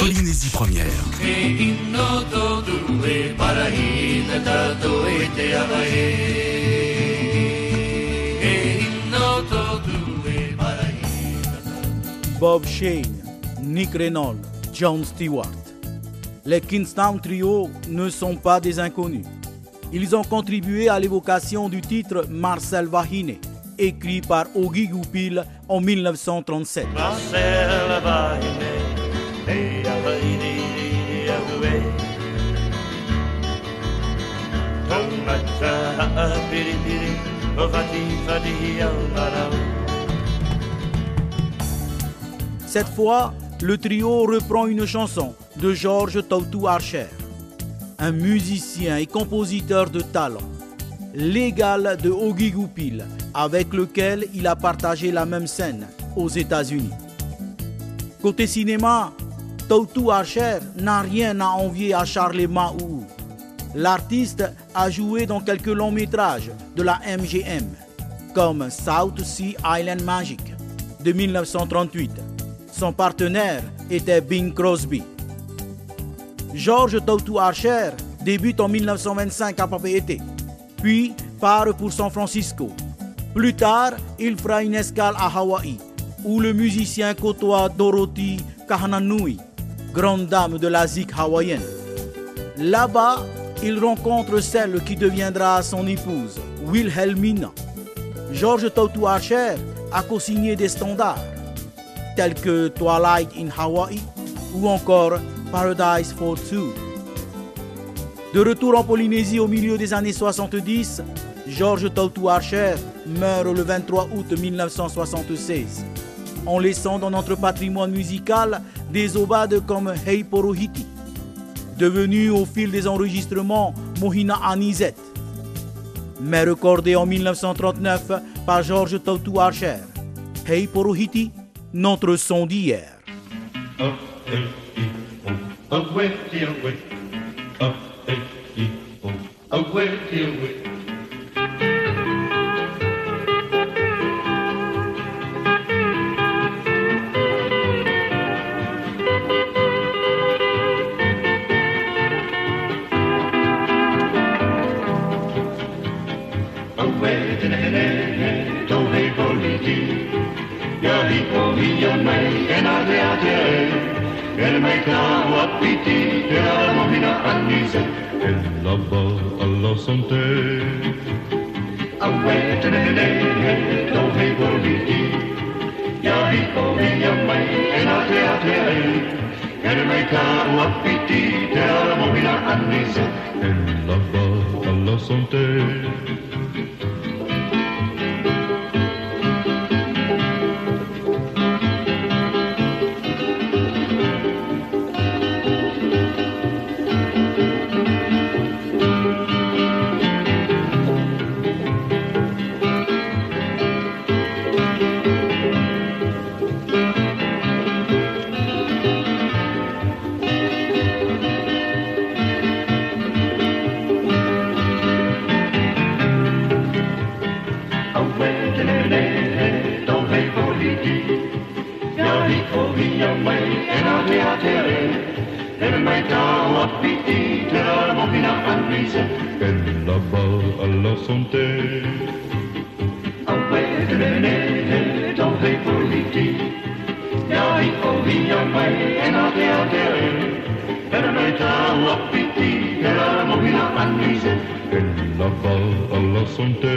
Polynésie première. Bob Shane, Nick Reynolds, John Stewart. Les Kingstown Trio ne sont pas des inconnus. Ils ont contribué à l'évocation du titre Marcel Vahine, écrit par Ogi Goupil en 1937. Cette fois, le trio reprend une chanson de George Tautou Archer, un musicien et compositeur de talent, l'égal de Ogi Goupil, avec lequel il a partagé la même scène aux États-Unis. Côté cinéma, Tautou Archer n'a rien à envier à Charlie Mahou. L'artiste a joué dans quelques longs métrages de la MGM, comme South Sea Island Magic de 1938. Son partenaire était Bing Crosby. George Tautou Archer débute en 1925 à Papeete, puis part pour San Francisco. Plus tard, il fera une escale à Hawaï, où le musicien côtoie Dorothy Kahananui, grande dame de la zik hawaïenne. Là-bas, il rencontre celle qui deviendra son épouse, Wilhelmina. George Tautou Archer a co-signé des standards, tels que Twilight in Hawaii ou encore Paradise for Two. De retour en Polynésie au milieu des années 70, George Tautou Archer meurt le 23 août 1976, en laissant dans notre patrimoine musical des obades comme Heiporuhiki, devenu au fil des enregistrements Mohina Anizet, mais recordé en 1939 par George Tautou Archer. Heiporuhiti, notre son d'hier. dove politi Jari povijan meg enadea tere El meg tahu apiti Tera lohina annise El labba alla sante Awe tenenene dove politi Jari povijan meg enadea tere El meg tahu apiti Tera lohina annise El labba alla sante via quel che non mi attere per mij trouw appétit de l'arme qui n'a pas brisé elle là-bas à la santé après de l'année dans les politiques Dai o via mai en a te atere Per me trao appiti Per la mobila annise Per la val santé